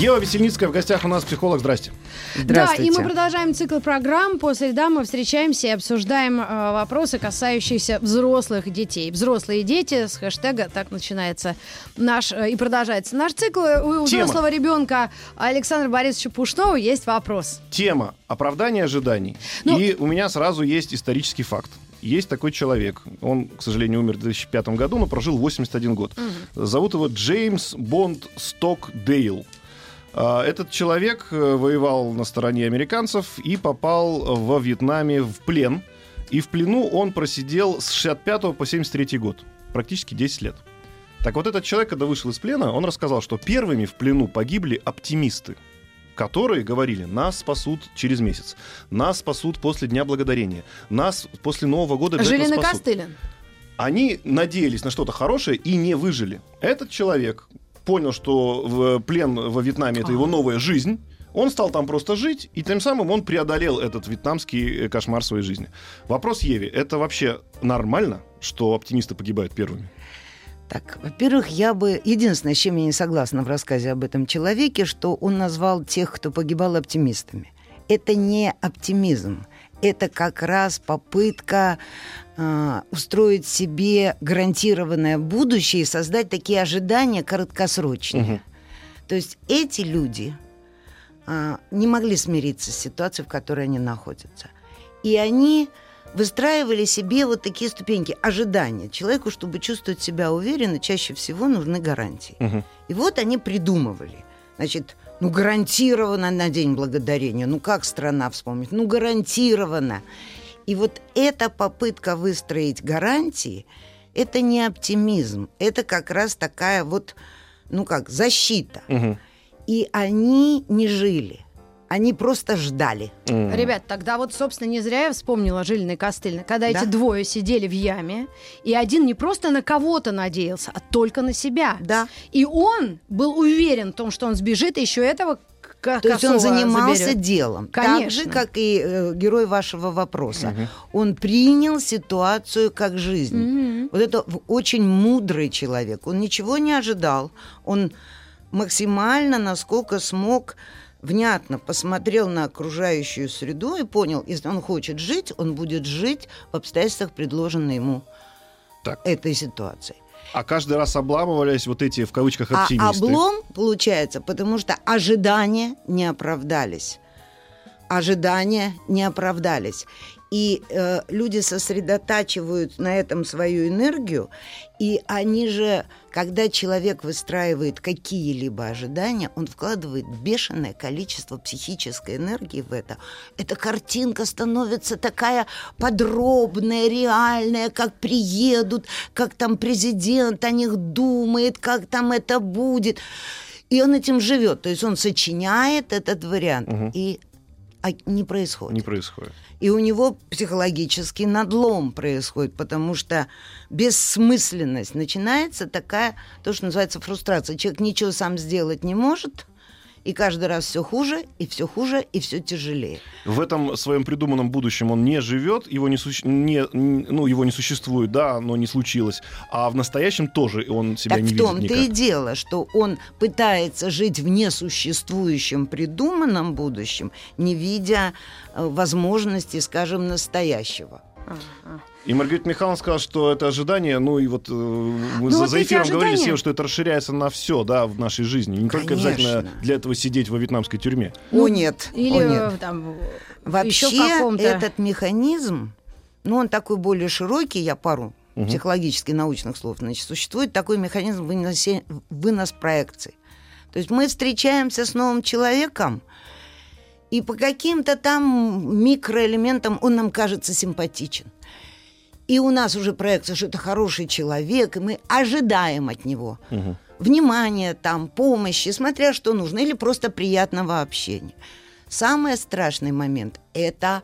Ева Весельницкая в гостях у нас, психолог. Здрасте. Да, и мы продолжаем цикл программ. По средам мы встречаемся и обсуждаем э, вопросы, касающиеся взрослых детей. Взрослые дети с хэштега так начинается наш э, и продолжается наш цикл. У Тема. взрослого ребенка Александра Борисовича Пушнова есть вопрос. Тема оправдания ожиданий. Ну- И у меня сразу есть исторический факт. Есть такой человек. Он, к сожалению, умер в 2005 году, но прожил 81 год. Зовут его Джеймс Бонд Стокдейл. А, Этот человек э, воевал на стороне американцев и попал во Вьетнаме в плен. И в плену он просидел с 65 по 73 год. Практически 10 лет. Так вот этот человек, когда вышел из плена, он рассказал, что первыми в плену погибли оптимисты, которые говорили, нас спасут через месяц, нас спасут после Дня Благодарения, нас после Нового года обязательно Жилин и спасут. Костылин. Они надеялись на что-то хорошее и не выжили. Этот человек понял, что в плен во Вьетнаме это его новая жизнь. Он стал там просто жить, и тем самым он преодолел этот вьетнамский э, кошмар своей жизни. Вопрос Еве, это вообще нормально, что оптимисты погибают первыми? Так, во-первых, я бы... Единственное, с чем я не согласна в рассказе об этом человеке, что он назвал тех, кто погибал, оптимистами. Это не оптимизм. Это как раз попытка э, устроить себе гарантированное будущее и создать такие ожидания краткосрочные. Мгм. То есть эти люди а, не могли смириться с ситуацией, в которой они находятся. И они выстраивали себе вот такие ступеньки ожидания. Человеку, чтобы чувствовать себя уверенно, чаще всего нужны гарантии. Мгм. И вот они придумывали. Значит, ну гарантированно на День Благодарения. Ну как страна вспомнит? Ну гарантированно. И вот эта попытка выстроить гарантии, это не оптимизм. Это как раз такая вот, ну как, защита. Мгм. И они не жили. Они просто ждали. М. Ребят, тогда вот, собственно, не зря я вспомнила Жилина и когда Да. эти двое сидели в яме, и один не просто на кого-то надеялся, а только на себя. Да. И он был уверен в том, что он сбежит, и еще этого к- То есть он занимался заберет. делом. Так Конечно. же, как и э, герой вашего вопроса. Он принял ситуацию как жизнь. Мгм. Вот это очень мудрый человек. Он ничего не ожидал. Он максимально, насколько смог, внятно посмотрел на окружающую среду и понял, если он хочет жить, он будет жить в обстоятельствах, предложенной ему Так. этой ситуацией. А каждый раз обламывались вот эти, в кавычках, А оптимисты. облом получается, потому что ожидания не оправдались. Ожидания не оправдались. И э, люди сосредотачивают на этом свою энергию, и они же, когда человек выстраивает какие-либо ожидания, он вкладывает бешеное количество психической энергии в это. Эта картинка становится такая подробная, реальная, как приедут, как там президент о них думает, как там это будет. И он этим живет. То есть он сочиняет этот вариант. Мгм. И а не происходит. Не происходит. И у него психологический надлом происходит, потому что бессмысленность начинается такая, то, что называется фрустрация. Человек ничего сам сделать не может, и каждый раз все хуже, и все хуже, и все тяжелее. В этом своем придуманном будущем он не живет, его не, суще- не- ну, его не существует, да, оно не случилось. А в настоящем тоже он себя так не в видит том-то никак. и дело, что он пытается жить в несуществующем придуманном будущем, не видя э, возможности, скажем, настоящего. И Маргарита Михайловна сказала, что это ожидание, ну и вот э, мы за, вот за эфиром говорили с Евой, что это расширяется на все, да, в нашей жизни. Не только Конечно. обязательно для этого сидеть во вьетнамской тюрьме. Ну, о нет, Или о нет. там Вообще этот механизм, ну он такой более широкий, я пару Мгм. психологически научных слов, значит, существует такой механизм выносе- вынос проекций. То есть мы встречаемся с новым человеком, и по каким-то там микроэлементам он нам кажется симпатичен. И у нас уже проекция, что это хороший человек, и мы ожидаем от него Мгм. внимания, там, помощи, смотря что нужно, или просто приятного общения. Самый страшный момент – это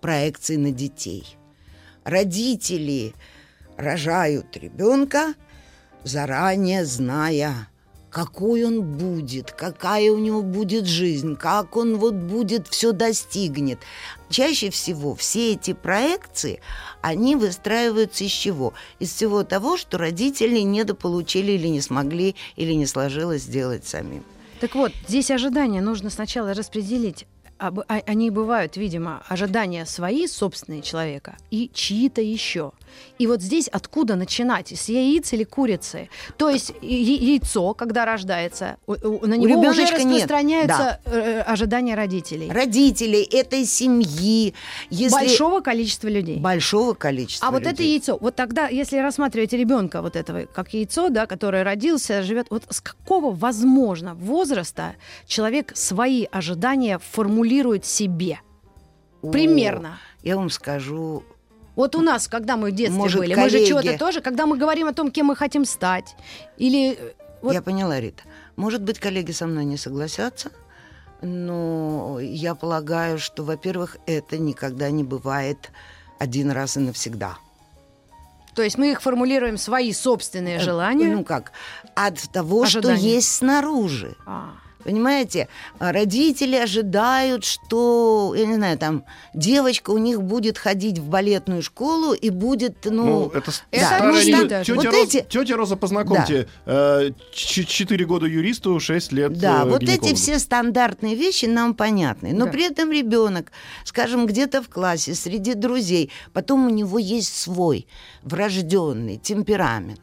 проекции на детей. родители рожают ребенка, заранее зная, какой он будет, какая у него будет жизнь, как он вот будет все достигнет. Чаще всего все эти проекции, они выстраиваются из чего? Из всего того, что родители недополучили или не смогли, или не сложилось сделать самим. Так вот, здесь ожидания нужно сначала распределить а, они бывают, видимо, ожидания свои, собственные человека, и чьи-то еще. И вот здесь откуда начинать? С яиц или курицы? То есть яйцо, когда рождается, на него уже распространяются да. Э, ожидания родителей. Родителей, этой семьи. Если... Большого количества людей. Большого количества А людей. вот это яйцо, вот тогда, если рассматривать ребенка вот этого, как яйцо, да, которое родился, живет, вот с какого, возможно, возраста человек свои ожидания формулирует себе? Примерно. О, я вам скажу вот у нас, когда мы в детстве Может, были, коллеги... мы же чего-то тоже, когда мы говорим о том, кем мы хотим стать, или... Э, вот... Я поняла, Рита. Может быть, коллеги со мной не согласятся, но я полагаю, что, во-первых, это никогда не бывает один раз и навсегда. То есть мы их формулируем свои собственные э, желания. Ну как? От того, Ожидания. что есть снаружи. А. Понимаете, а родители ожидают, что, я не знаю, там девочка у них будет ходить в балетную школу и будет, ну... ну это да, старая ну, тетя, вот Роза, эти... тетя Роза, познакомьте, да. э, 4 года юристу, 6 лет Да, э, вот эти все стандартные вещи нам понятны. Но да. при этом ребенок, скажем, где-то в классе, среди друзей, потом у него есть свой врожденный темперамент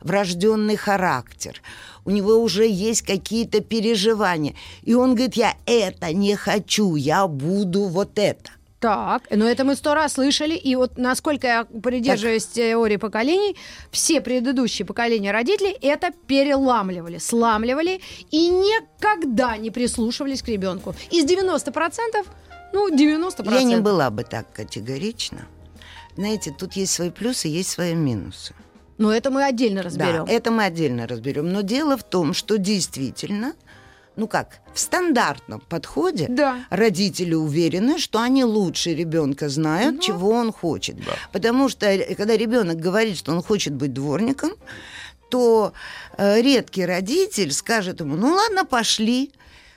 врожденный характер, у него уже есть какие-то переживания. И он говорит, я это не хочу, я буду вот это. Так, но это мы сто раз слышали, и вот насколько я придерживаюсь так. теории поколений, все предыдущие поколения родителей это переламливали, сламливали и никогда не прислушивались к ребенку. Из 90%, ну, 90%. Я не была бы так категорична. Знаете, тут есть свои плюсы, есть свои минусы. Но это мы отдельно разберем. Да, это мы отдельно разберем. Но дело в том, что действительно, ну как, в стандартном подходе да. родители уверены, что они лучше ребенка знают, ну. чего он хочет. Да. Потому что э, когда ребенок говорит, что он хочет быть дворником, то э, редкий родитель скажет ему: ну ладно, пошли.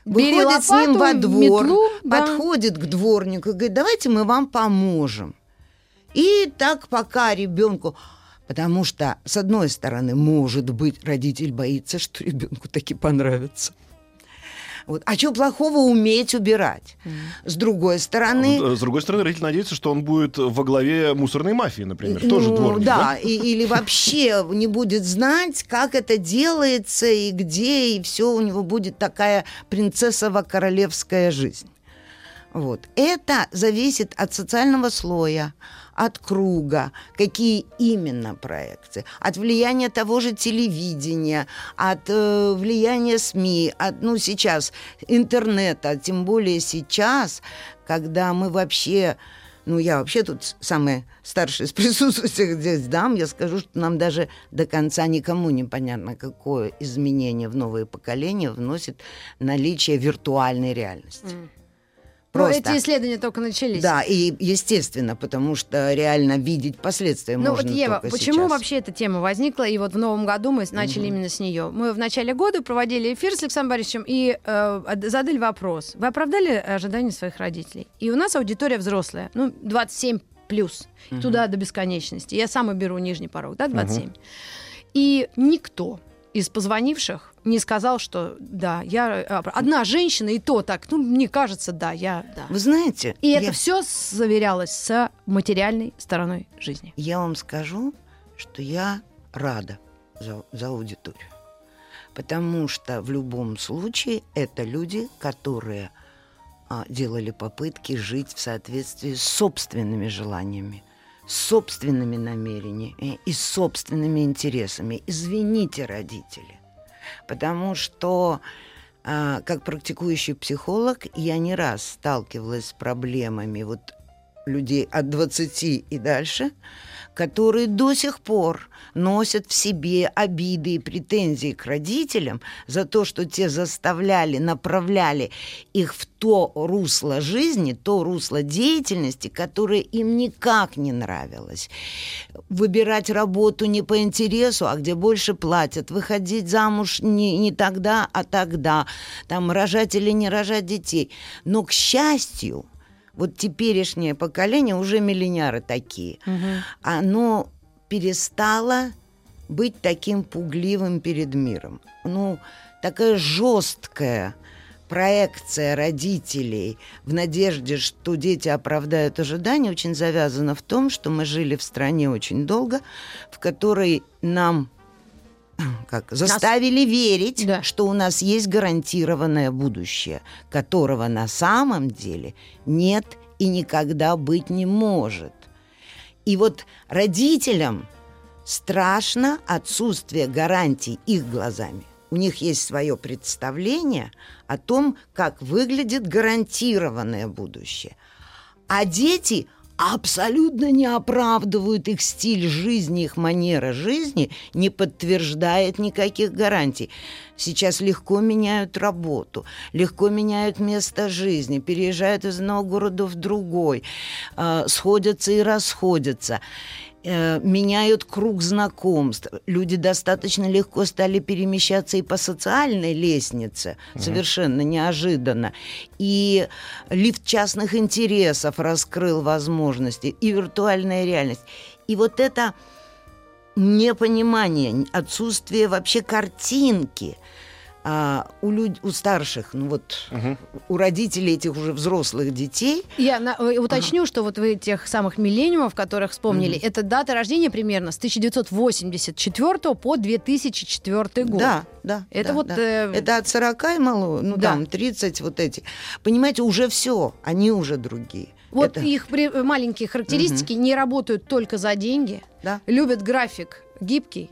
Выходит лопату, с ним во двор, метлу, подходит да. к дворнику и говорит: давайте мы вам поможем. И так пока ребенку Потому что, с одной стороны, может быть, родитель боится, что ребенку таки понравится. Вот. А что плохого уметь убирать? Mm. С другой стороны... А э, с другой стороны, родитель надеется, что он будет во главе мусорной мафии, например. Ну, Тоже дворник, да? да? И, или вообще не будет знать, как это делается и где, и все у него будет такая принцессово-королевская жизнь. Вот. Это зависит от социального слоя, от круга, какие именно проекции, от влияния того же телевидения, от э, влияния СМИ, от, ну, сейчас интернета, тем более сейчас, когда мы вообще ну, я вообще тут самая старшая из присутствующих здесь дам, я скажу, что нам даже до конца никому не понятно, какое изменение в новые поколения вносит наличие виртуальной реальности. Mm. Просто. Но эти исследования только начались. Да, и естественно, потому что реально видеть последствия ну, можно вот, Ева, только почему сейчас. вообще эта тема возникла? И вот в новом году мы начали угу. именно с нее. Мы в начале года проводили эфир с Александром Борисовичем и э, задали вопрос. Вы оправдали ожидания своих родителей? И у нас аудитория взрослая, ну, 27 плюс, угу. туда до бесконечности. Я сама беру нижний порог, да, 27. Угу. И никто из позвонивших не сказал, что да, я а, одна женщина, и то так, ну, мне кажется, да, я да. Вы знаете... И я... это все заверялось с материальной стороной жизни. Я вам скажу, что я рада за, за аудиторию. Потому что в любом случае это люди, которые а, делали попытки жить в соответствии с собственными желаниями собственными намерениями и собственными интересами. Извините, родители. Потому что а, как практикующий психолог я не раз сталкивалась с проблемами вот людей от 20 и дальше, которые до сих пор носят в себе обиды и претензии к родителям за то, что те заставляли, направляли их в то русло жизни, то русло деятельности, которое им никак не нравилось. Выбирать работу не по интересу, а где больше платят. Выходить замуж не, не тогда, а тогда. Там рожать или не рожать детей. Но, к счастью, вот теперешнее поколение уже миллионеры такие. Угу. Оно перестало быть таким пугливым перед миром. Ну, такая жесткая проекция родителей в надежде, что дети оправдают ожидания, очень завязана в том, что мы жили в стране очень долго, в которой нам как, заставили нас... верить, да. что у нас есть гарантированное будущее, которого на самом деле нет и никогда быть не может. И вот родителям страшно отсутствие гарантий их глазами. У них есть свое представление о том, как выглядит гарантированное будущее. А дети – абсолютно не оправдывают их стиль жизни, их манера жизни, не подтверждает никаких гарантий. Сейчас легко меняют работу, легко меняют место жизни, переезжают из одного города в другой, э, сходятся и расходятся. Э, меняют круг знакомств. Люди достаточно легко стали перемещаться и по социальной лестнице, угу. совершенно неожиданно. И лифт частных интересов раскрыл возможности, и виртуальная реальность. И вот это непонимание, отсутствие вообще картинки – а, у, люд... у старших, ну вот угу. у родителей этих уже взрослых детей. Я на... Э, уточню, ага. что вот вы тех самых миллениумов, которых вспомнили, угу. это дата рождения примерно с 1984 по 2004 год. Да, да. Это да, вот... Да. Э... Это от 40 и мало, ну да. там 30 вот эти. Понимаете, уже все, они уже другие. Вот это... их при... маленькие характеристики угу. не работают только за деньги, да. любят график гибкий,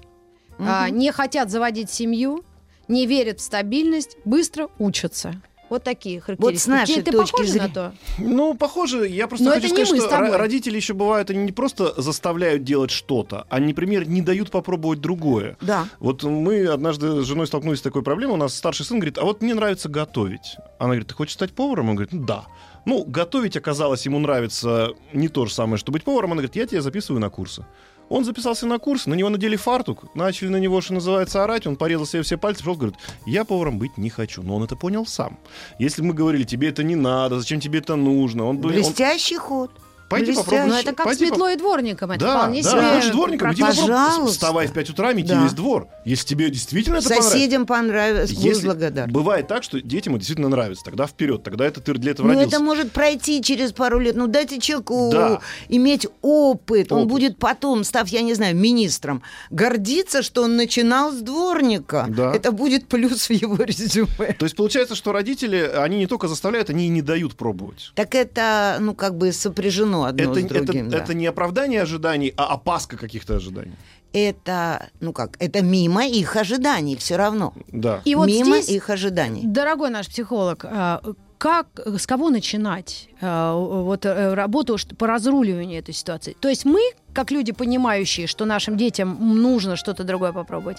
угу. а, не хотят заводить семью, не верят в стабильность, быстро учатся. Вот такие характеристики. Вот с нашей ты, точки зрения. на то? Ну, похоже, я просто Но хочу сказать, что родители еще бывают, они не просто заставляют делать что-то, они, например, не дают попробовать другое. Да. Вот мы однажды с женой столкнулись с такой проблемой, у нас старший сын говорит, а вот мне нравится готовить. Она говорит, ты хочешь стать поваром? Он говорит, ну да. Ну, готовить оказалось ему нравится не то же самое, что быть поваром. Она говорит, я тебя записываю на курсы. Он записался на курс, на него надели фартук, начали на него, что называется, орать, он порезал себе все пальцы, пришел, говорит, я поваром быть не хочу. Но он это понял сам. Если мы говорили, тебе это не надо, зачем тебе это нужно, он. Блестящий он... ход. Пойди попробуй. Но это как Пойди с метлой и дворником. Это да, вполне да, себе... лучше дворником. Иди Пожалуйста. Вставай в 5 утра, мети Да. весь двор. Если тебе действительно это Соседям понравилось, понравится. будь благодарен. Бывает так, что детям это действительно нравится. Тогда вперед. Тогда это ты для этого Ну, родился. это может пройти через пару лет. Ну, дайте человеку Да. иметь опыт. Он Опыт. будет потом, став, я не знаю, министром, гордиться, что он начинал с дворника. Да. Это будет плюс в его резюме. То есть получается, что родители, они не только заставляют, они и не дают пробовать. Так это, ну, как бы сопряжено одно Это, с это, другим. да. это не оправдание ожиданий, а опаска каких-то ожиданий. Это, ну как, это мимо их ожиданий все равно. Да. И вот мимо здесь, их ожиданий. дорогой наш психолог, а, как, с кого начинать а, вот э, работу по разруливанию этой ситуации? То есть мы, как люди, понимающие, что нашим детям нужно что-то другое попробовать,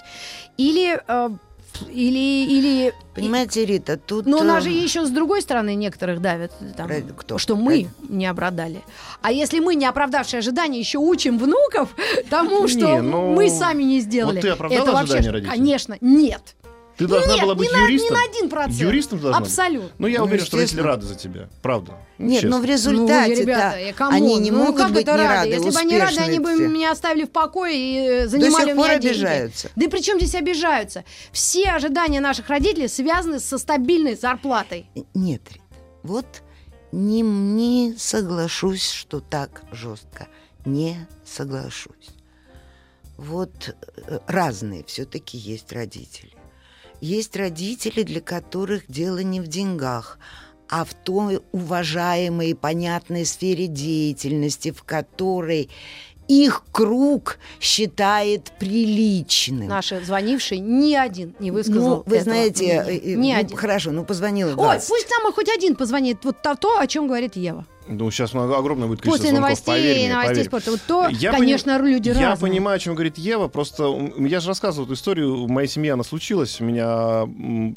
или а, или или Понимаете, Рита, тут... Но у нас э, же еще с другой стороны некоторых давят, там, Про- кто? что мы не оправдали. А если мы, не оправдавшие ожидания, еще учим внуков тому, Не, что ну, мы сами не сделали. вот ты оправдала это вообще, ожидания родителей? конечно, нет. Ты должна нет, была быть на- юристом. на один процент. Юристом должна быть? Абсолютно. Ну, я Ну, уверен, что родители рады за тебя. Правда. Ну, Нет, честно. но в результате ну, ребята, come on, они не ну, могут как быть это не рады? Если бы они рады, они бы меня оставили в покое и э, занимали сих у меня пор деньги. обижаются. Да и при чем здесь обижаются? Все ожидания наших родителей связаны со стабильной зарплатой. Нет, Рита, вот не, не соглашусь, что так жестко. Не соглашусь. Вот э, разные все-таки есть родители. Есть родители, для которых дело не в деньгах, а в той уважаемой и понятной сфере деятельности, в которой их круг считает приличным. Наши звонившие ни один не высказал ну, вы этого знаете, мнения. э, э, ни ну, один. хорошо, ну позвонила Ой, 20. пусть нам хоть один позвонит. Вот то, о чем говорит Ева. Ну, сейчас много, огромное будет количество После звонков, новостей поверь и мне, новостей поверь. спорта. Вот то, Я конечно, люди Я разные. понимаю, о чем говорит Ева, просто я же рассказывал эту историю, в моей семье она случилась, у меня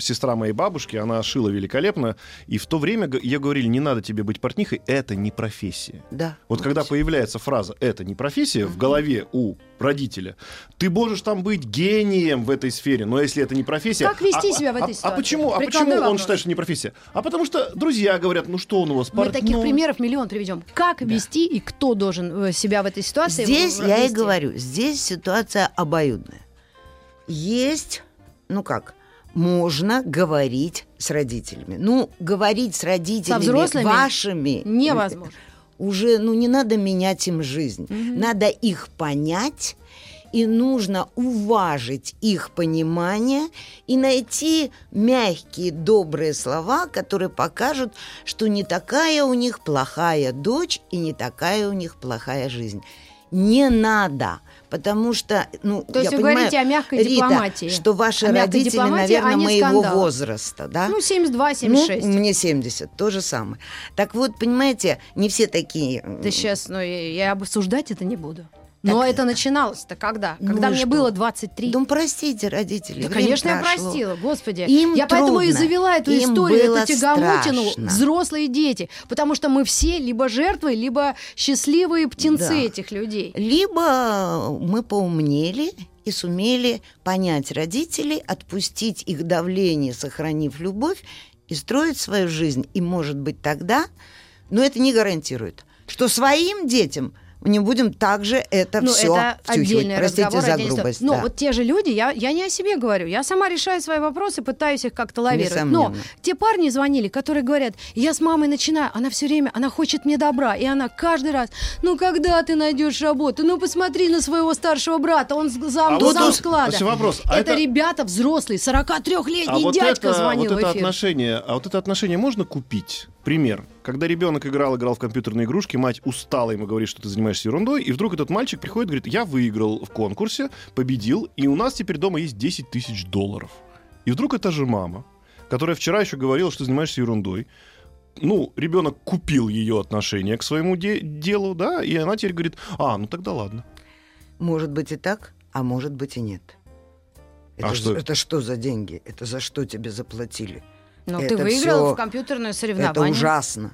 сестра моей бабушки, она шила великолепно, и в то время ей говорили, не надо тебе быть портнихой, это не профессия. Да. Вот когда появляется фраза «это не профессия» в голове у родителя, ты можешь там быть гением в этой сфере, но если это не профессия... Как вести а- себя в а- этой а, ситуации? почему, а почему он считает, что не профессия? А потому что друзья говорят, ну что он у вас, Мы таких портной?» примеров миллион приведем. Как вести и кто должен э, себя в этой ситуации Здесь в- я и вести? говорю, здесь ситуация обоюдная. Есть, ну как, можно говорить с родителями. Ну, говорить с родителями взрослыми вашими Невозможно. Уже, ну, не надо менять им жизнь. Надо их понять, и нужно уважить их понимание и найти мягкие, добрые слова, которые покажут, что не такая у них плохая дочь и не такая у них плохая жизнь. Не надо, потому что, ну, То есть я вы понимаю, говорите о мягкой Рита, дипломатии. что ваши О родители, наверное, моего скандалов. возраста, да? Ну, 72-76. Ну, мне 70, то же самое. Так вот, понимаете, не все такие... Ты сейчас, ну, я, я обсуждать это не буду. Но Так, это начиналось-то когда? ну Когда мне что? было 23. Ну, простите, родители. Да, конечно, я прошло. простила, господи. Им я поэтому и трудно, завела эту им историю, эту тягомотину страшно. взрослые дети. Потому что мы все либо жертвы, либо счастливые птенцы Да. этих людей. Либо мы поумнели и сумели понять родителей, отпустить их давление, сохранив любовь, и строить свою жизнь. И, может быть, тогда, но это не гарантирует, что своим детям не будем также это ну, все это отдельный Простите разговор. за отдельная история. грубость. Но да. вот те же люди, я, я не о себе говорю, я сама решаю свои вопросы, пытаюсь их как-то лавировать. Но те парни звонили, которые говорят, я с мамой начинаю, она все время, она хочет мне добра, и она каждый раз, ну когда ты найдешь работу, ну посмотри на своего старшего брата, он с- зам, А вот зам склада. вопрос, а это, это- ребята взрослые, 43-летний А вот дядька это, звонил вот это в эфир. отношение, а вот это отношение можно купить? Пример. Когда ребенок играл, играл в компьютерные игрушки, мать устала ему говорит, что ты занимаешься ерундой, и вдруг этот мальчик приходит и говорит, я выиграл в конкурсе, победил, и у нас теперь дома есть 10 тысяч долларов. И вдруг это же мама, которая вчера еще говорила, что занимаешься ерундой, ну, ребенок купил ее отношение к своему де- делу, да, и она теперь говорит, а, ну тогда ладно. Может быть и так, а может быть и нет. А Это, что за- это? это что за деньги? Это за что тебе заплатили? Ну, это ты выиграл всё- в компьютерное Это соревнование. ужасно.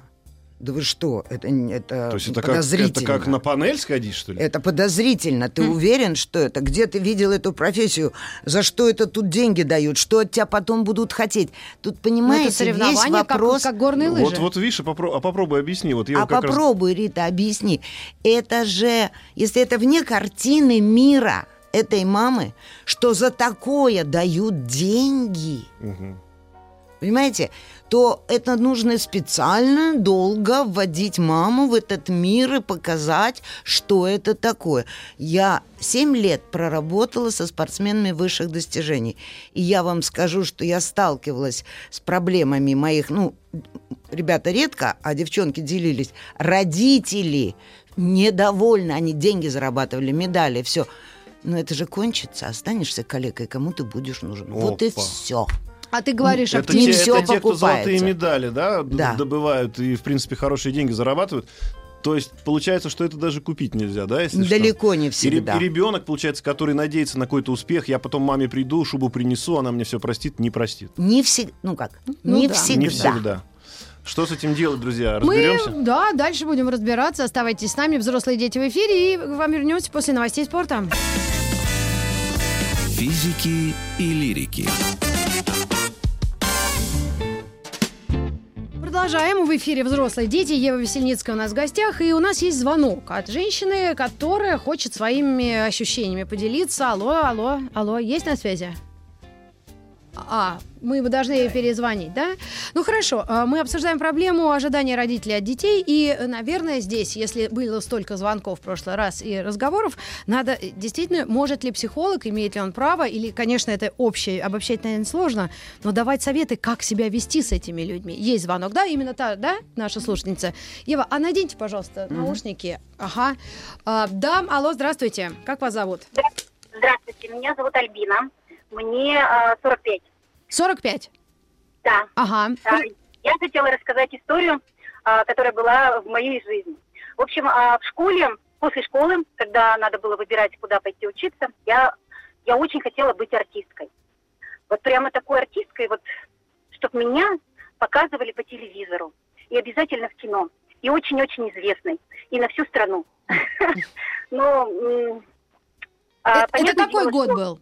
Да вы что? Это, это То есть это как, это подозрительно. как на панель сходить, что ли? Это подозрительно. Ты уверен, что это? Где ты видел эту профессию? За что это тут деньги дают? Что от тебя потом будут хотеть? Тут, Ну, понимаете, это соревнование, весь вопрос... как, как горные лыжи. Вот, вот, видишь, а попро- а попробуй объясни. Вот я А как раз- попробуй, Рита, объясни. Это же, если это вне картины мира этой мамы, что за такое дают деньги, Мгм. Понимаете, то это нужно специально долго вводить маму в этот мир и показать, что это такое. Я 7 лет проработала со спортсменами высших достижений. И я вам скажу, что я сталкивалась с проблемами моих, ну, ребята редко, а девчонки делились. Родители недовольны, они деньги зарабатывали, медали, все. Но это же кончится, останешься калекой, кому ты будешь нужен. Вот и Опа. все. А ты говоришь, Это не те, всё это те, кто золотые медали, да, Да. добывают и, в принципе, хорошие деньги зарабатывают. То есть получается, что это даже купить нельзя, да, если что? Далеко не И, ре- всегда. и ребенок, получается, который надеется на какой-то успех, я потом маме приду, шубу принесу, она мне все простит, не простит. Не всегда, ну как, Ну не да. всегда. Не всегда. Что с этим делать, друзья? Мы, Разберемся? да, дальше будем разбираться. Оставайтесь с нами, взрослые дети в эфире, и к вам вернемся после новостей спорта. Физики и лирики. Продолжаем. В эфире «Взрослые дети». Ева Весельницкая у нас в гостях. И у нас есть звонок от женщины, которая хочет своими ощущениями поделиться. Алло, алло, алло, есть на связи? А, мы бы должны перезвонить, да? Ну хорошо, а, мы обсуждаем проблему ожидания родителей от детей, и, наверное, здесь, если было столько звонков в прошлый раз и разговоров, надо э, действительно, может ли психолог, имеет ли он право, или, конечно, это общее, обобщать, наверное, сложно, но давать советы, как себя вести с этими людьми. Есть звонок, да? Именно та, да, наша слушательница? Ева, а наденьте, пожалуйста, наушники. Ага. А, да, алло, здравствуйте. Как вас зовут? Здравствуйте, меня зовут Альбина. Мне э, 45. 45? Да. Ага. Я хотела рассказать историю. а, которая была в моей жизни. В общем, а, в школе, после школы, когда надо было выбирать, куда пойти учиться, я, я очень хотела быть артисткой. Вот прямо такой артисткой, вот, чтобы меня показывали по телевизору. И обязательно в кино. И очень-очень известной. И на всю страну. Но... А, это какой год был?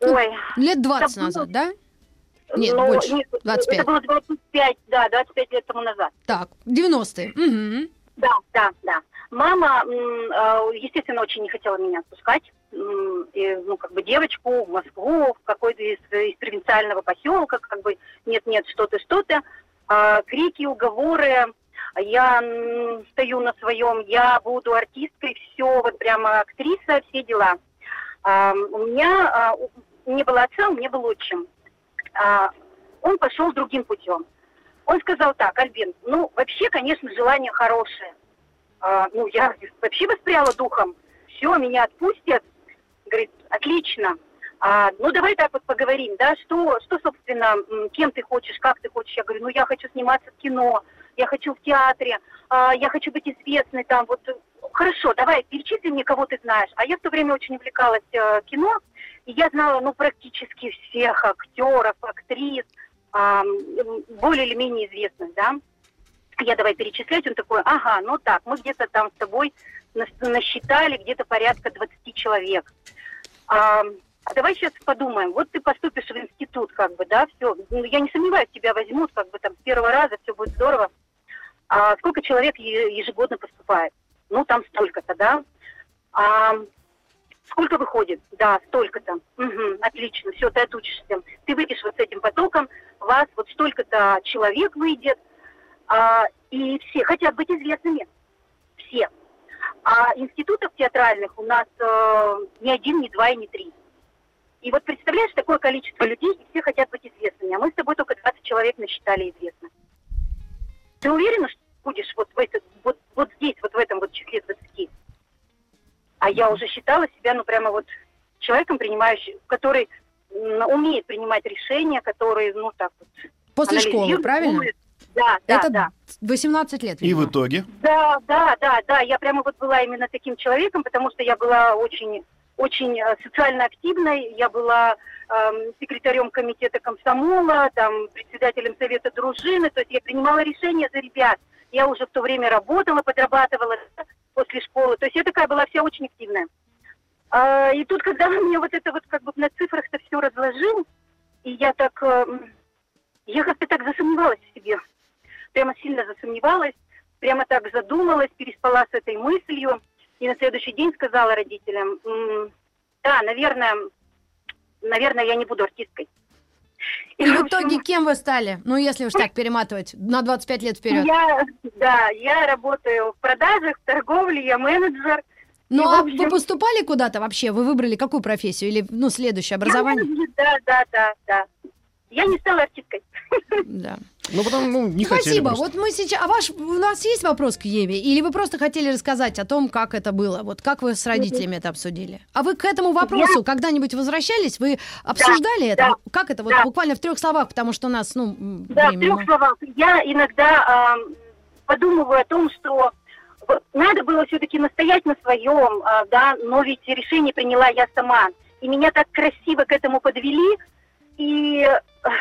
Ой. Лет 20 назад, да? Нет, Но, больше. нет, 25. Это было 25, да, 25 лет тому назад. Так, 90-е. Угу. Да, да, да. Мама, э, естественно, очень не хотела меня отпускать. И, ну, как бы девочку в Москву, в какой-то из, из провинциального поселка, как бы нет-нет, что-то, что-то. А, крики, уговоры. Я стою на своем, я буду артисткой, все, вот прямо актриса, все дела. У меня а, не было отца, у меня был отчим. А, он пошел другим путем. Он сказал так, Альбин, ну, вообще, конечно, желание хорошее. А, ну, я вообще воспряла духом. Все, меня отпустят. Говорит, отлично. А, ну, давай так вот поговорим, да, что, что, собственно, кем ты хочешь, как ты хочешь. Я говорю, ну, я хочу сниматься в кино, я хочу в театре, а, я хочу быть известной там, вот. Хорошо, давай, перечисли мне, кого ты знаешь. А я в то время очень увлекалась э, кино, и я знала, ну, практически всех актеров, актрис, м, более или менее известных, да. Я давай перечислять, он такой, ага, ну так, мы где-то там с тобой нас- насчитали где-то порядка 20 человек. А, давай сейчас подумаем, вот ты поступишь в институт, как бы, да, все, я не сомневаюсь, тебя возьмут, как бы там с первого раза, все будет здорово. А сколько человек ежегодно поступает? Ну, там столько-то, да. А, сколько выходит? Да, столько-то. Мгм, отлично, все, ты отучишься. Ты выйдешь вот с этим потоком, вас вот столько-то человек выйдет, а, и все хотят быть известными. Все. А институтов театральных у нас э, ни один, ни два и ни три. И вот представляешь, такое количество людей, и все хотят быть известными, а мы с тобой только 20 человек насчитали известных. Ты уверена, что будешь вот, в этот, вот, вот здесь, вот в этом вот числе 20? А я уже считала себя, ну, прямо вот человеком, принимающим, который умеет принимать решения, который, ну, так вот... После школы, правильно? Да, да, Это да. 18 лет. И в видимо. итоге? Да, да, да, да. Я прямо вот была именно таким человеком, потому что я была очень, очень э, социально активной. Я была эм, секретарем комитета комсомола, там, председателем совета дружины. То есть я принимала решения за ребят. Я уже в то время работала, подрабатывала после школы. То есть я такая была вся очень активная. А, и тут, когда он мне вот это вот как бы на цифрах-то все разложил, и я так, эм, я как-то так засомневалась в себе прямо сильно засомневалась, прямо так задумалась, переспала с этой мыслью, и на следующий день сказала родителям, «М, да, наверное, наверное, я не буду артисткой. И в общем, итоге кем вы стали? Ну, если уж так перематывать на 25 лет вперед. я, да, я работаю в продажах, в торговле, я менеджер. Ну, и, в а общем- вы поступали куда-то вообще? Вы выбрали какую профессию? Или, ну, следующее образование? Да, да, да, да. Я не стала артисткой. Да. Ну, потому ну, не хотели Спасибо. просто. Вот мы сейчас... А ваш... У нас есть вопрос к Еве? Или вы просто хотели рассказать о том, как это было? Вот как вы с родителями это обсудили? А вы к этому вопросу когда-нибудь возвращались? Вы обсуждали это? да, Как это? Вот да. буквально в трех словах, потому что у нас, ну, Да, в времени трех словах. Я иногда эм, подумываю о том, что надо было все-таки настоять на своем, а, да, но ведь решение приняла я сама. И меня так красиво к этому подвели, и эх,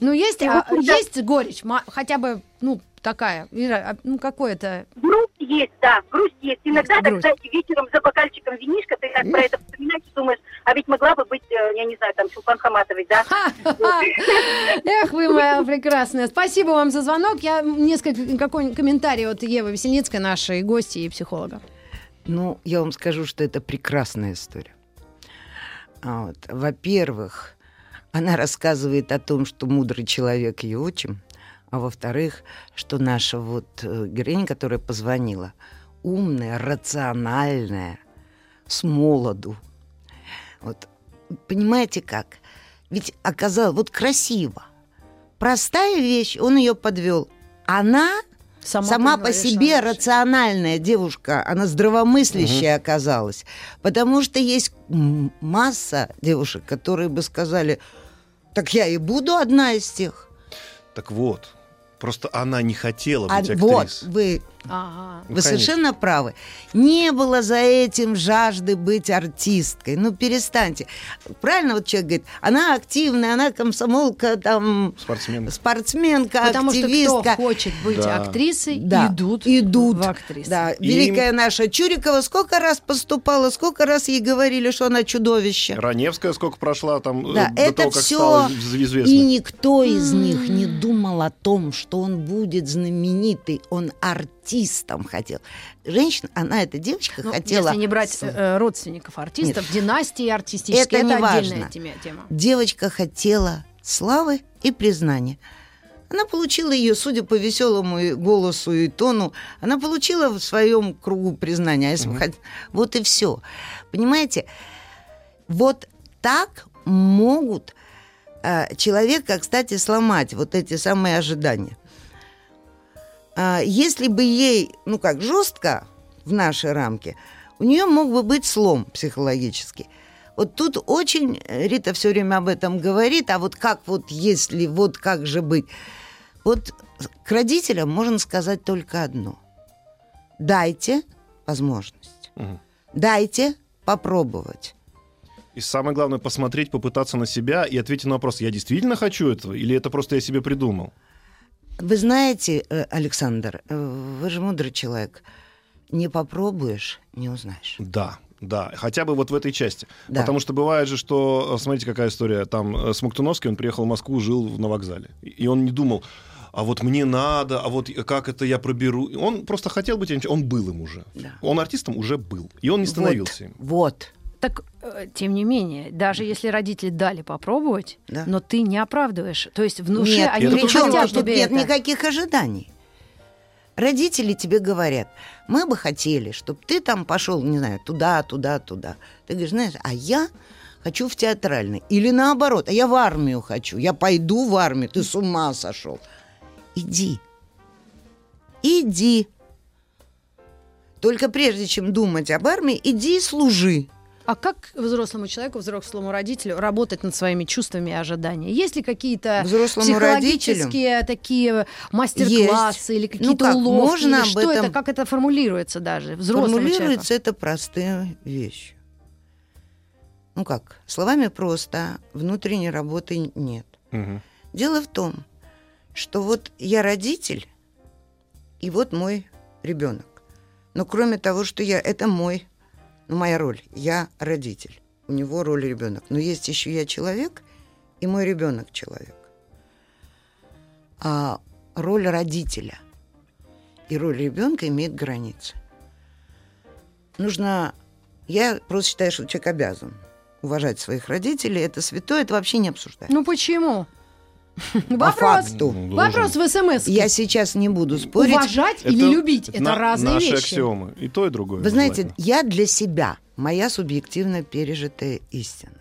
Ну, есть, а, это- есть горечь, хотя бы, ну, такая, Ира, а, ну, какое-то... грусть есть, да, грусть есть. Иногда, Есть так, грусть. знаете, вечером за бокальчиком винишка, ты так про это вспоминаешь, и думаешь, а ведь могла бы быть, э, я не знаю, там, Чулпан Хаматовой, да? Эх, вы моя прекрасная. Спасибо вам за звонок. Я несколько какой комментарий от Евы Весельницкой, нашей гости и психолога. Ну, я вам скажу, что это прекрасная история. А вот, Во-первых, она рассказывает о том, что мудрый человек ее отчим, а во-вторых, что наша вот э, героиня, которая позвонила, умная, рациональная, с молоду. Вот, понимаете как? Ведь оказалось, вот красиво. Простая вещь, он ее подвел. Она Сама, приняла по себе решение. рациональная девушка, она здравомыслящая оказалась. Потому что есть масса девушек, которые бы сказали, так я и буду одна из тех. Так вот, Просто она не хотела А, быть вот, актрисой. вы, Ага. Ну, вы конечно. совершенно правы. Не было за этим жажды быть артисткой. Ну, перестаньте. Правильно вот человек говорит, она активная, она комсомолка, там, Спортсмен. спортсменка, Потому что активистка. кто хочет быть Да. актрисой, Да, идут, идут. в актрисы. Да, И великая наша Чурикова сколько раз поступала, сколько раз ей говорили, что она чудовище. Раневская сколько прошла там э, Да, до это того, как все. стала из- известной. И никто из них не думал о том, что он будет знаменитый, он артистом хотел. Женщина, она, эта девочка, Ну, хотела... Если не брать с- э, родственников артистов, династии артистические, Это это, не отдельная важно. тема. тема. Девочка хотела славы и признания. Она получила ее, судя по веселому голосу и тону, она получила в своем кругу признания. А если бы хот- Вот и все. Понимаете, вот так могут э, человека, кстати, сломать вот эти самые ожидания. А, если бы ей, ну как, жестко в нашей рамке, у нее мог бы быть слом психологический. Вот тут очень, э, Рита все время об этом говорит, а вот как вот если, вот как же быть. Вот к родителям можно сказать только одно. Дайте возможность. Мгм. Дайте попробовать. И самое главное, посмотреть, попытаться на себя и ответить на вопрос, я действительно хочу этого, или это просто я себе придумал? Вы знаете, э, Александр, э, вы же мудрый человек. Не попробуешь, не узнаешь. Да, да, хотя бы вот в этой части. Да. Потому что бывает же, что, э, смотрите, какая история, там Смоктуновский, он приехал в Москву, жил в- на вокзале. И он не думал, а вот мне надо, а вот как это я проберу. Он просто хотел быть, он был им уже. Да. Он артистом уже был, и он не становился им. Вот. Так, тем не менее, даже если родители дали попробовать, Да. но ты не оправдываешь. То есть в душе нет, они не хотят тебе нет это. никаких ожиданий. Родители тебе говорят, мы бы хотели, чтобы ты там пошел, не знаю, туда, туда, туда. Ты говоришь, знаешь, а я хочу в театральный. Или наоборот, а я в армию хочу. Я пойду в армию. Ты с ума сошел. Иди. Иди. Только прежде чем думать об армии, иди и служи. А как взрослому человеку, взрослому родителю работать над своими чувствами и ожиданиями? Есть ли какие-то Взрослому психологические такие мастер-классы или Ну какие-то как, уловки? можно или об что этом- это, как это формулируется даже взрослому человеку? Формулируется это простые вещи. Ну как, словами просто, внутренней работы нет. Мгм. Дело в том, что вот я родитель, и вот мой ребенок. Но кроме того, что я, это мой, ну, моя роль. Я родитель. У него роль ребенок. Но есть еще я человек, и мой ребенок человек. А роль родителя и роль ребенка имеет границы. Нужно... Я просто считаю, что человек обязан уважать своих родителей. Это святое, это вообще не обсуждается. Ну почему? По Вопрос. факту. Ну, Вопрос в СМС. Я сейчас не буду спорить. Уважать или любить это на- разные наши вещи. аксиомы. И то, и другое. Вы знаете, я для себя, моя субъективно пережитая истина,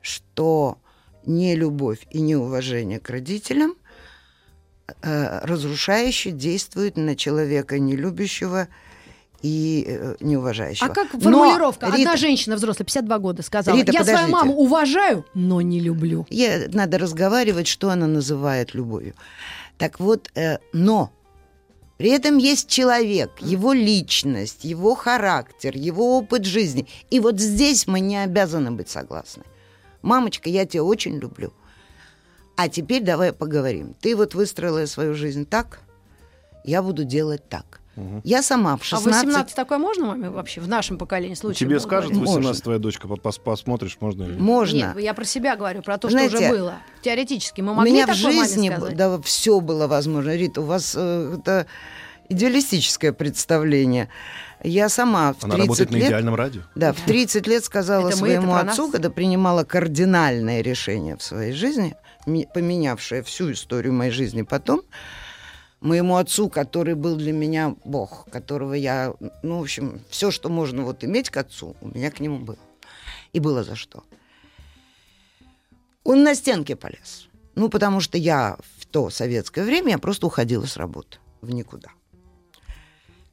что не любовь и неуважение к родителям э, разрушающе действует на человека нелюбящего и э, неуважающего. А как Но, формулировка? Одна Рита, женщина взрослая, 52 года, сказала, Рита, я свою подождите. маму уважаю, но не люблю. Я, надо разговаривать, что она называет любовью. Так вот, э, но при этом есть человек, его личность, его характер, его опыт жизни. И вот здесь мы не обязаны быть согласны. Мамочка, я тебя очень люблю. А теперь давай поговорим. Ты вот выстроила свою жизнь так, я буду делать так. Я сама в А 16... 18 такое можно маме вообще в нашем поколении случае? Тебе скажет говорить? 18 Можно. твоя дочка, по- пос- посмотришь, можно или нет? Можно. Нет, я про себя говорю, про то, Знаете, что уже было. Теоретически мы У могли меня в жизни да, все было возможно. Рита, у вас э, это идеалистическое представление. Я сама в Она 30 работает на лет... идеальном радио. Да, в 30 лет сказала Это мы, своему нас. отцу, когда принимала кардинальное решение в своей жизни, поменявшее всю историю моей жизни потом, моему отцу, который был для меня Бог, которого я, ну, в общем, все, что можно вот иметь к отцу, у меня к нему было. И было за что. Он на стенке полез. Ну, потому что я в то советское время, я просто уходила с работы в никуда.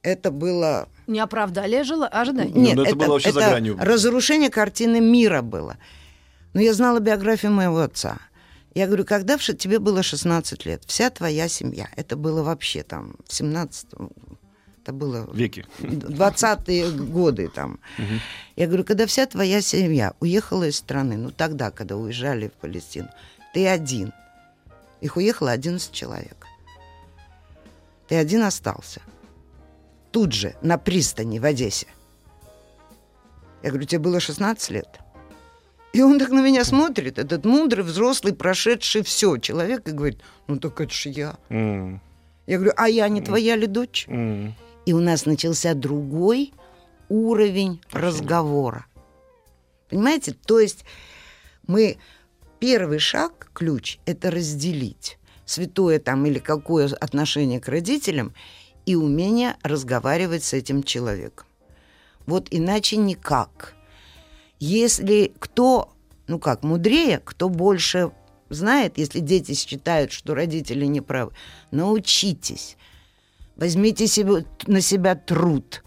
Это было Не оправдали ожидания. Ну, нет, это это, было вообще за это гранью. разрушение картины мира было. Но я знала биографию моего отца. Я говорю, когда в тебе было 16 лет, вся твоя семья, это было вообще там в 17 это было Веки. 20-е годы там. Я говорю, когда вся твоя семья уехала из страны, ну тогда, когда уезжали в Палестину, ты один. Их уехало 11 человек. Ты один остался. Тут же, на пристани в Одессе. Я говорю, тебе было 16 лет. И он так на меня смотрит, этот мудрый, взрослый, прошедший все человек, и говорит, ну так это же я. М, Я говорю, а я не твоя ли дочь? м. И у нас начался другой уровень разговора. Понимаете? То есть мы первый шаг, ключ, это разделить святое там или какое отношение к родителям и умение разговаривать с этим человеком. Вот иначе никак. Если кто, ну как, мудрее, кто больше знает, если дети считают, что родители не правы, научитесь. Возьмите себе, на себя труд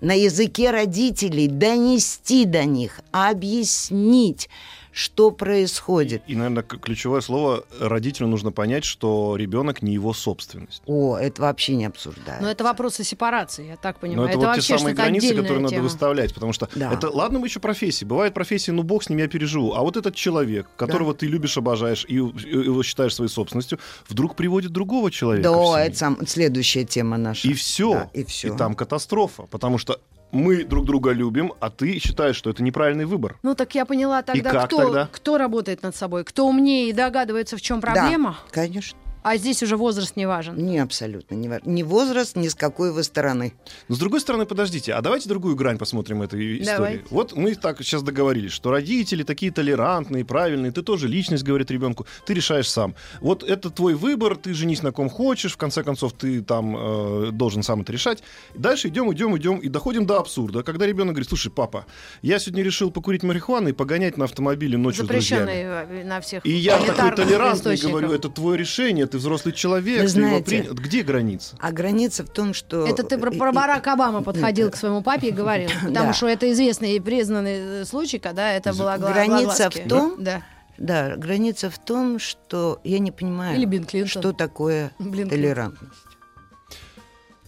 на языке родителей донести до них, объяснить, что происходит. И, наверное, ключевое слово родителю нужно понять, что ребенок не его собственность. О, это вообще не обсуждается. Но это вопросы сепарации, я так Но понимаю. это, вот те самые границы, которые надо тема. выставлять, потому что Да. это, ладно, мы еще профессии. Бывают профессии, ну бог с ним, я переживу. А вот этот человек, которого ты любишь, обожаешь и, и его считаешь своей собственностью, вдруг приводит другого человека. Да, это сам, следующая тема наша. И все. Да, и все. там катастрофа. Потому что мы друг друга любим, а ты считаешь, что это неправильный выбор. Ну так я поняла тогда, как кто, тогда? кто работает над собой, кто умнее и догадывается, в чем проблема, Конечно. А здесь уже возраст не важен. Не абсолютно. Не важно. Ни возраст, ни с какой вы стороны. Но с другой стороны, подождите, а давайте другую грань посмотрим этой истории. Давайте. Вот мы так сейчас договорились, что родители такие толерантные, правильные, ты тоже личность, говорит ребенку, ты решаешь сам. Вот это твой выбор, ты женись на ком хочешь, в конце концов ты там э, должен сам это решать. Дальше идем, идем, идем и доходим до абсурда, когда ребенок говорит, слушай, папа, я сегодня решил покурить марихуану и погонять на автомобиле ночью с друзьями. Э, на всех И я такой толерантный говорю, это твое решение, ты взрослый человек, Вы ты его знаете, принял. Где граница? А граница в том, что... Это ты про, про Барака Обама подходил к своему папе и говорил. Потому что это известный и признанный э, случай, когда это была Граница в том, Да. Да, граница в том, что я не понимаю, что такое Блин, толерантность.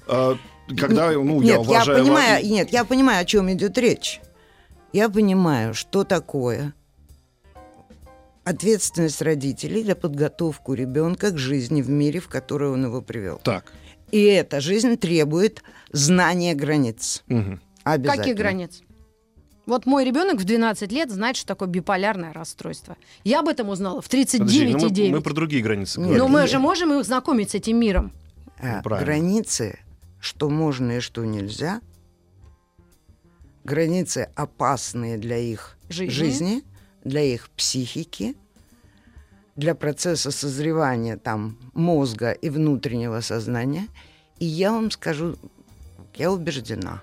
А, когда, ну, нет, я уважаю... понимаю, ва- нет, я понимаю, о чем идет речь. Я понимаю, что такое ответственность родителей за подготовку ребенка к жизни в мире, в который он его привел. Так. И эта жизнь требует знания границ. Мгм. Обязательно. Каких границ? Вот мой ребенок в 12 лет знает, что такое биполярное расстройство. Я об этом узнала в Подожди, ну мы, 39,9. мы про другие границы говорим. Но мы Нет. же можем их знакомить с этим миром. А, Правильно. границы, что можно и что нельзя, границы опасные для их Жизни. жизни, для их психики, для процесса созревания там мозга и внутреннего сознания. И я вам скажу, я убеждена,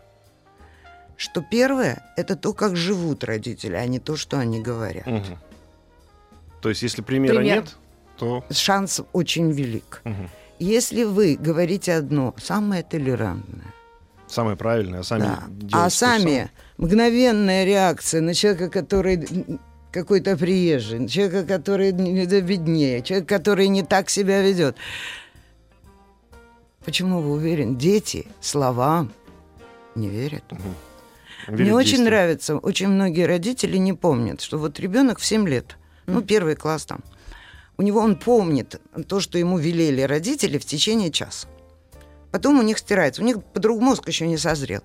что первое это то, как живут родители, а не то, что они говорят. Мгм. То есть, если примера Пример. нет, то... Шанс очень велик. мгм. Если вы говорите одно, самое толерантное, Самое правильное, а сами Да. А сами самое. мгновенная реакция на человека, который какой-то приезжий, человека, который беднее, человек, который не так себя ведет. Почему вы уверены? Дети словам не верят. Верить Мне в очень действие. нравится, очень многие родители не помнят, что вот ребенок в 7 лет, ну, первый класс там, у него он помнит то, что ему велели родители в течение часа. Потом у них стирается, у них подруг мозг еще не созрел.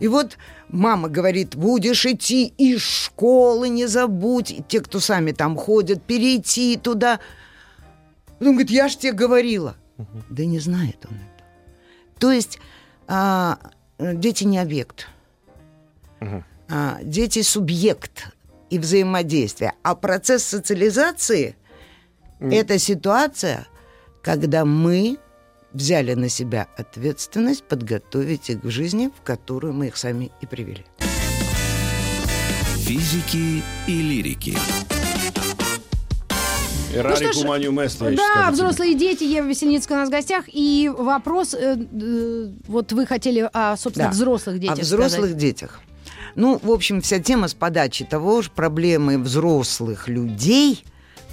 И вот мама говорит, будешь идти из школы, не забудь, и те, кто сами там ходят, перейти туда. Он говорит, я ж тебе говорила. Да не знает он этого. То есть а, дети не объект. Мгм. А, дети субъект и взаимодействия. А процесс социализации это ситуация, когда мы взяли на себя ответственность подготовить их к жизни, в которую мы их сами и привели. Физики и лирики. Эрари Ну что ж, гуманиум я Да, скажу тебе. взрослые дети, Ева Весельницкая у нас в гостях. И вопрос, э, э, вот вы хотели о, собственно, Да. взрослых детях О взрослых сказать. детях. Ну, в общем, вся тема с подачи того же проблемы взрослых людей,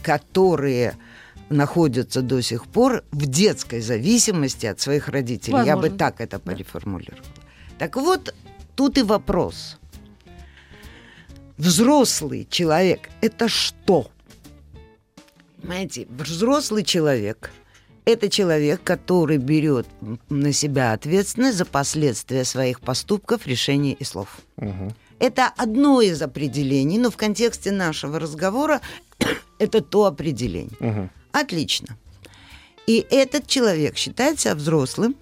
которые находятся до сих пор в детской зависимости от своих родителей. Я бы Возможно. так это переформулировала. Так вот, тут и вопрос. Взрослый человек – это что? Понимаете, взрослый человек – это человек, который берет на себя ответственность за последствия своих поступков, решений и слов. Мгм. Это одно из определений, но в контексте нашего разговора это то определение. Мгм. Отлично. И этот человек считает себя взрослым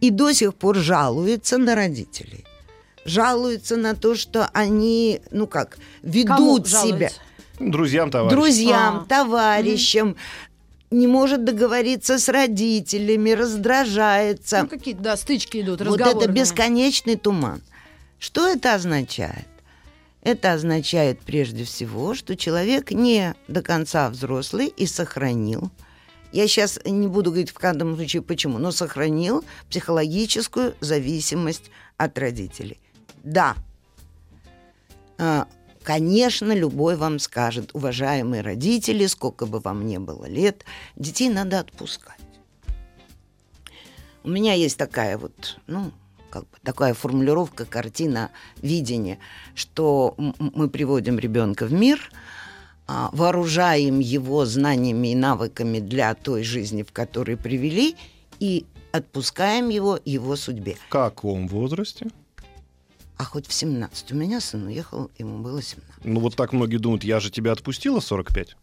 и до сих пор жалуется на родителей. Жалуется на то, что они, ну как, Кому ведут себя жалуется? Друзьям, товарищи. друзьям, А. товарищам, не может договориться с родителями, раздражается. Ну, какие-то, да, стычки идут, Вот это бесконечный туман. Что это означает? Это означает прежде всего, что человек не до конца взрослый и сохранил. Я сейчас не буду говорить в каждом случае почему, но сохранил психологическую зависимость от родителей. Да, а, Конечно, любой вам скажет, уважаемые родители, сколько бы вам ни было лет, детей надо отпускать. У меня есть такая вот, ну, как бы такая формулировка, картина, видение, что мы приводим ребенка в мир, а, вооружаем его знаниями и навыками для той жизни, в которой привели, и отпускаем его его судьбе. В каком возрасте? А хоть в 17. У меня сын уехал, ему было 17. Ну, вот так многие думают, я же тебя отпустила в 45.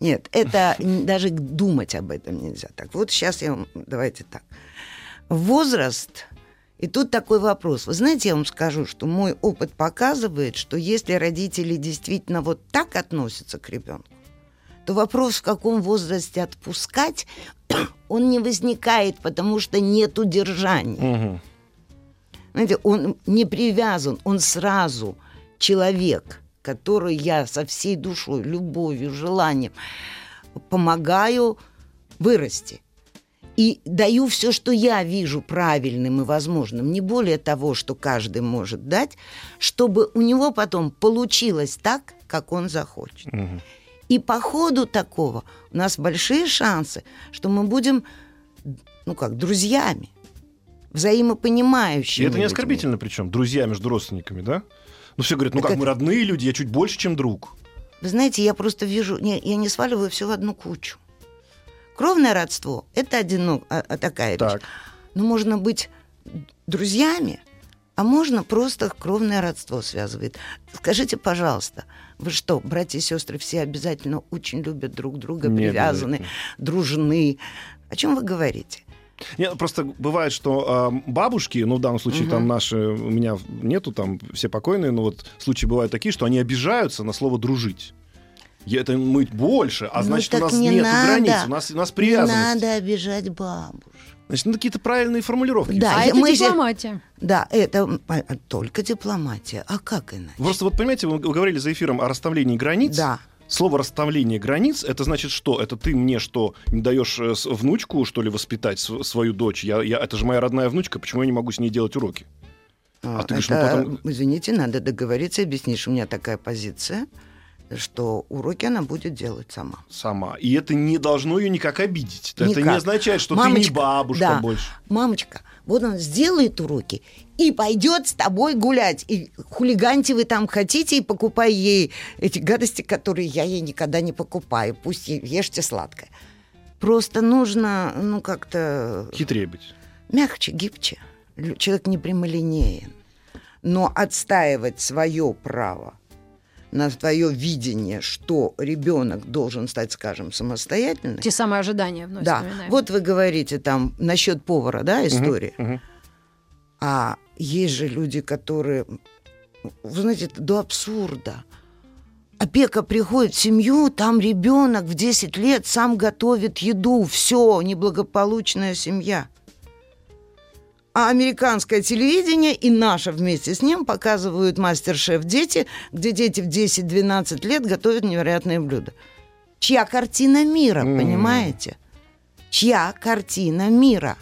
Нет, это даже думать об этом нельзя. Так, вот сейчас я вам, давайте так. Возраст, и тут такой вопрос. Вы знаете, я вам скажу, что мой опыт показывает, что если родители действительно вот так относятся к ребенку, то вопрос, в каком возрасте отпускать, он не возникает, потому что нет удержания. Мгм. Знаете, он не привязан, он сразу человек, который я со всей душой, любовью, желанием помогаю вырасти. И даю все, что я вижу правильным и возможным, не более того, что каждый может дать, чтобы у него потом получилось так, как он захочет. Мгм. И по ходу такого у нас большие шансы, что мы будем, ну как, друзьями, И взаимопонимающими. это не людьми. оскорбительно причем, друзья между родственниками, да? Ну, все говорят, ну Так как, это- мы родные люди, я чуть больше, чем друг. Вы знаете, я просто вижу, не, я не сваливаю все в одну кучу. Кровное родство – это одино, а- а такая вещь. Так. Но можно быть друзьями, а можно просто кровное родство связывает. Скажите, пожалуйста, вы что, братья и сестры все обязательно очень любят друг друга, Не привязаны, дружны? О чем вы говорите? Нет, просто бывает, что э, бабушки, ну в данном случае Мгм. там наши, у меня нету, там все покойные, но вот случаи бывают такие, что они обижаются на слово дружить. Это мы больше, а Ну, значит, у нас не нет надо. границ, у нас, у нас Не привязанность. надо обижать бабушек. Значит, ну, какие-то правильные формулировки. Да, А это мы же- дипломатия. Да, это а, а, только дипломатия. А как иначе? Просто вот понимаете, вы говорили за эфиром о расставлении границ. Да. Слово расставление границ это значит что? Это ты мне что не даешь э, внучку что ли воспитать св- свою дочь? Я, я это же моя родная внучка, почему я не могу с ней делать уроки? А ты говоришь, ну, это, потом- Извините, надо договориться что у меня такая позиция, что уроки она будет делать сама. Сама. И это не должно ее никак обидеть. Это Никак. не означает, что ты не Мамочка, бабушка да. больше. Мамочка, вот он сделает уроки и пойдет с тобой гулять. И хулиганьте вы там хотите, и покупай ей эти гадости, которые я ей никогда не покупаю. Пусть ешьте сладкое. Просто нужно, ну, как-то Хитрее быть. мягче, гибче. Человек не прямолинеен. Но отстаивать свое право на свое видение, что ребенок должен стать, скажем, самостоятельным. Те самые ожидания вновь Да, вспоминаем. вот вы говорите там насчет повара, да, история. Мгм. А есть же люди, которые, вы знаете, это до абсурда. Опека приходит в семью, там ребенок в 10 лет сам готовит еду, все, неблагополучная семья. А американское телевидение и наше вместе с ним показывают мастер-шеф дети, где дети в 10-12 лет готовят невероятные блюда. Чья картина мира, М. понимаете? Чья картина мира?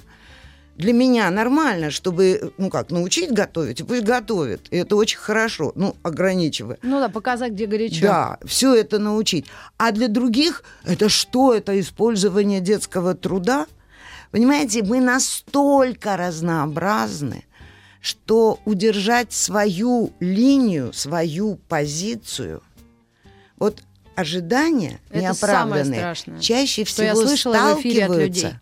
для меня нормально, чтобы, ну как, научить готовить, и пусть готовит. И это очень хорошо, ну, ограничивая. Ну да, показать, где горячо. Да, все это научить. А для других это что? Это использование детского труда? Понимаете, мы настолько разнообразны, что удержать свою линию, свою позицию, вот ожидания Это самое неоправданные страшное, чаще что я всего слышала в эфире от людей. сталкиваются,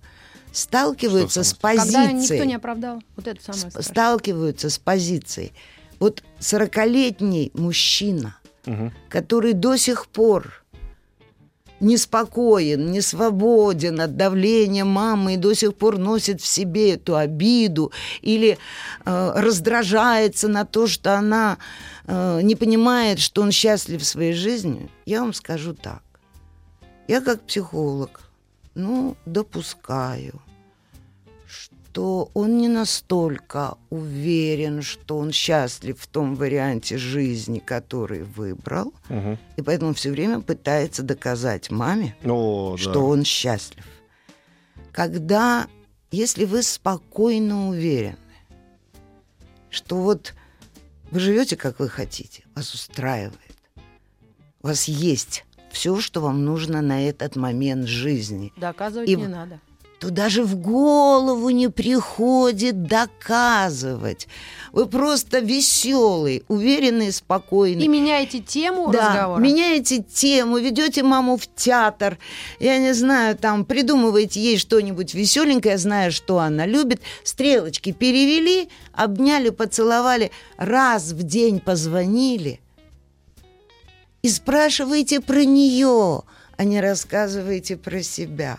сталкиваются Что с самое Когда никто позицией не оправдал. Вот это самое страшное. сталкиваются с позицией. Вот 40-летний мужчина, Мгм. который до сих пор неспокоен, не свободен от давления мамы и до сих пор носит в себе эту обиду или э, раздражается на то, что она э, не понимает, что он счастлив в своей жизни, я вам скажу так. Я как психолог, ну, допускаю, что он не настолько уверен, что он счастлив в том варианте жизни, который выбрал, Мгм. и поэтому все время пытается доказать маме, О, да. что он счастлив. Когда, если вы спокойно уверены, что вот вы живете, как вы хотите, вас устраивает, у вас есть все, что вам нужно на этот момент жизни, Доказывать И не надо. То даже в голову не приходит доказывать. Вы просто веселый, уверенный, спокойный. И меняете тему Да, разговора. меняете тему, ведете маму в театр, я не знаю, там придумываете ей что-нибудь веселенькое, зная, что она любит, стрелочки перевели, обняли, поцеловали, раз в день позвонили и спрашиваете про нее, а не рассказываете про себя.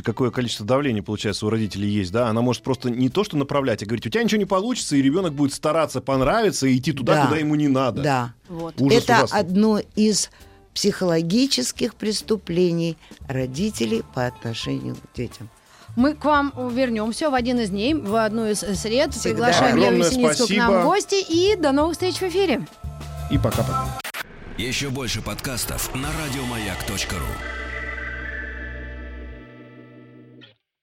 Какое количество давления, получается, у родителей есть, да? Она может просто не то, что направлять, а говорить, у тебя ничего не получится, и ребенок будет стараться понравиться и идти туда, Да. куда ему не надо. Да. Вот. Ужас Это ужасный. одно из психологических преступлений родителей по отношению к детям. Мы к вам вернемся в один из дней, в одну из сред. Всегда. Приглашаем Еву Синицкую к нам в гости. И до новых встреч в эфире. И пока-пока. Еще больше подкастов на радиомаяк.ру.